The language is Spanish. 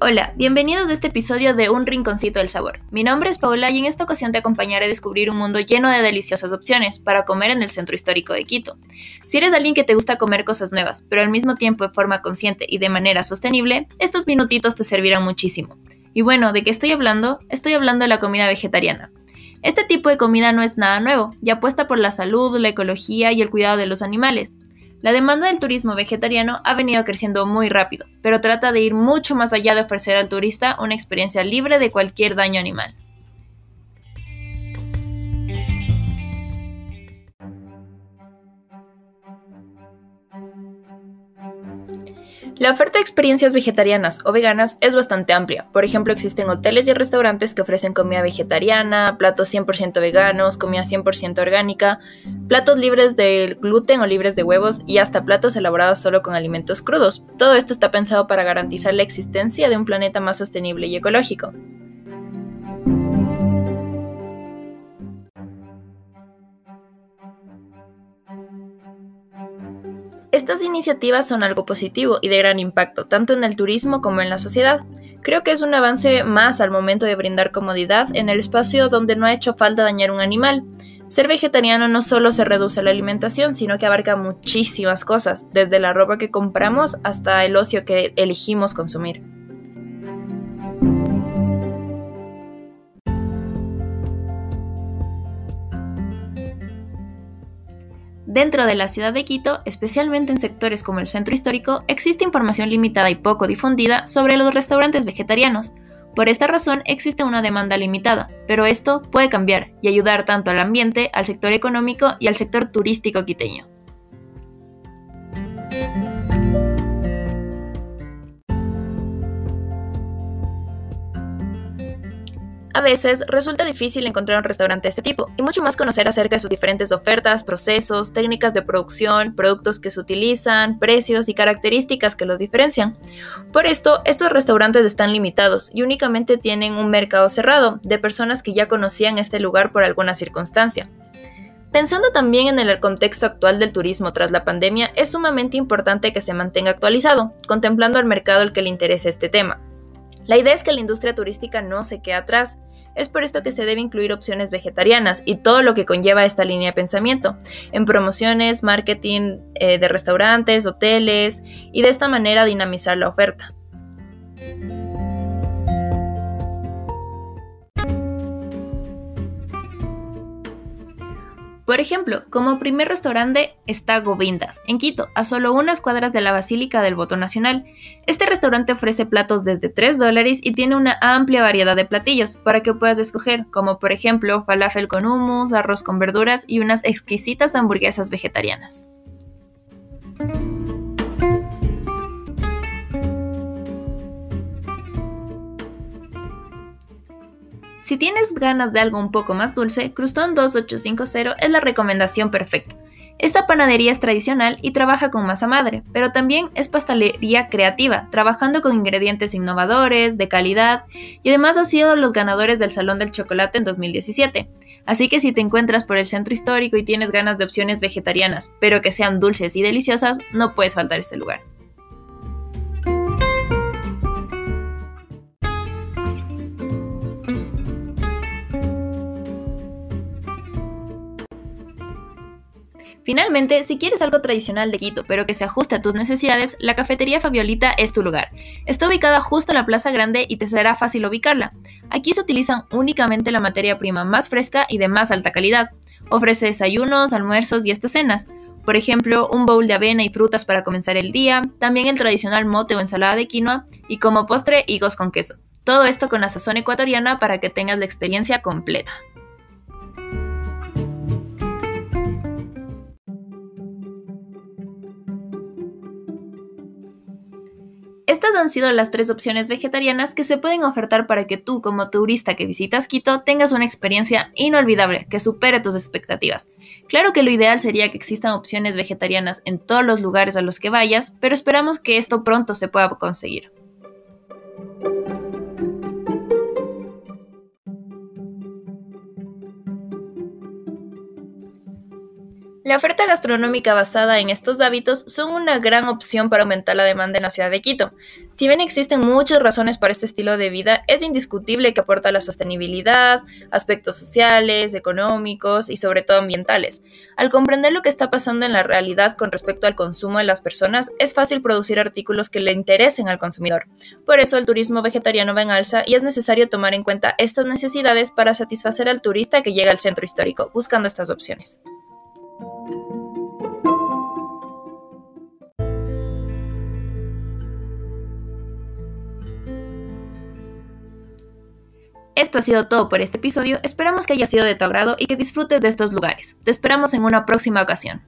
Hola, bienvenidos a este episodio de Un Rinconcito del Sabor. Mi nombre es Paula y en esta ocasión te acompañaré a descubrir un mundo lleno de deliciosas opciones para comer en el centro histórico de Quito. Si eres alguien que te gusta comer cosas nuevas, pero al mismo tiempo de forma consciente y de manera sostenible, estos minutitos te servirán muchísimo. Y bueno, ¿de qué estoy hablando? Estoy hablando de la comida vegetariana. Este tipo de comida no es nada nuevo, y apuesta por la salud, la ecología y el cuidado de los animales. La demanda del turismo vegetariano ha venido creciendo muy rápido, pero trata de ir mucho más allá de ofrecer al turista una experiencia libre de cualquier daño animal. La oferta de experiencias vegetarianas o veganas es bastante amplia. Por ejemplo, existen hoteles y restaurantes que ofrecen comida vegetariana, platos 100% veganos, comida 100% orgánica, platos libres de gluten o libres de huevos y hasta platos elaborados solo con alimentos crudos. Todo esto está pensado para garantizar la existencia de un planeta más sostenible y ecológico. Estas iniciativas son algo positivo y de gran impacto, tanto en el turismo como en la sociedad. Creo que es un avance más al momento de brindar comodidad en el espacio donde no ha hecho falta dañar un animal. Ser vegetariano no solo se reduce a la alimentación, sino que abarca muchísimas cosas, desde la ropa que compramos hasta el ocio que elegimos consumir. Dentro de la ciudad de Quito, especialmente en sectores como el centro histórico, existe información limitada y poco difundida sobre los restaurantes vegetarianos. Por esta razón existe una demanda limitada, pero esto puede cambiar y ayudar tanto al ambiente, al sector económico y al sector turístico quiteño. A veces resulta difícil encontrar un restaurante de este tipo, y mucho más conocer acerca de sus diferentes ofertas, procesos, técnicas de producción, productos que se utilizan, precios y características que los diferencian. Por esto, estos restaurantes están limitados y únicamente tienen un mercado cerrado de personas que ya conocían este lugar por alguna circunstancia. Pensando también en el contexto actual del turismo tras la pandemia, es sumamente importante que se mantenga actualizado, contemplando al mercado al que le interese este tema. La idea es que la industria turística no se quede atrás, es por esto que se debe incluir opciones vegetarianas y todo lo que conlleva esta línea de pensamiento, en promociones, marketing eh, de restaurantes, hoteles y de esta manera dinamizar la oferta. Por ejemplo, como primer restaurante está Govindas, en Quito, a solo unas cuadras de la Basílica del Voto Nacional. Este restaurante ofrece platos desde 3 dólares y tiene una amplia variedad de platillos para que puedas escoger, como por ejemplo falafel con hummus, arroz con verduras y unas exquisitas hamburguesas vegetarianas. Si tienes ganas de algo un poco más dulce, Crustón 2850 es la recomendación perfecta. Esta panadería es tradicional y trabaja con masa madre, pero también es pastelería creativa, trabajando con ingredientes innovadores, de calidad, y además ha sido los ganadores del Salón del Chocolate en 2017. Así que si te encuentras por el centro histórico y tienes ganas de opciones vegetarianas, pero que sean dulces y deliciosas, no puedes faltar este lugar. Finalmente, si quieres algo tradicional de Quito, pero que se ajuste a tus necesidades, la cafetería Fabiolita es tu lugar. Está ubicada justo en la Plaza Grande y te será fácil ubicarla. Aquí se utilizan únicamente la materia prima más fresca y de más alta calidad. Ofrece desayunos, almuerzos y hasta cenas. Por ejemplo, un bowl de avena y frutas para comenzar el día, también el tradicional mote o ensalada de quinoa y como postre higos con queso. Todo esto con la sazón ecuatoriana para que tengas la experiencia completa. Estas han sido las tres opciones vegetarianas que se pueden ofertar para que tú, como turista que visitas Quito, tengas una experiencia inolvidable que supere tus expectativas. Claro que lo ideal sería que existan opciones vegetarianas en todos los lugares a los que vayas, pero esperamos que esto pronto se pueda conseguir. La oferta gastronómica basada en estos hábitos son una gran opción para aumentar la demanda en la ciudad de Quito. Si bien existen muchas razones para este estilo de vida, es indiscutible que aporta la sostenibilidad, aspectos sociales, económicos y sobre todo ambientales. Al comprender lo que está pasando en la realidad con respecto al consumo de las personas, es fácil producir artículos que le interesen al consumidor. Por eso el turismo vegetariano va en alza y es necesario tomar en cuenta estas necesidades para satisfacer al turista que llega al centro histórico, buscando estas opciones. Esto ha sido todo por este episodio, esperamos que haya sido de tu agrado y que disfrutes de estos lugares. Te esperamos en una próxima ocasión.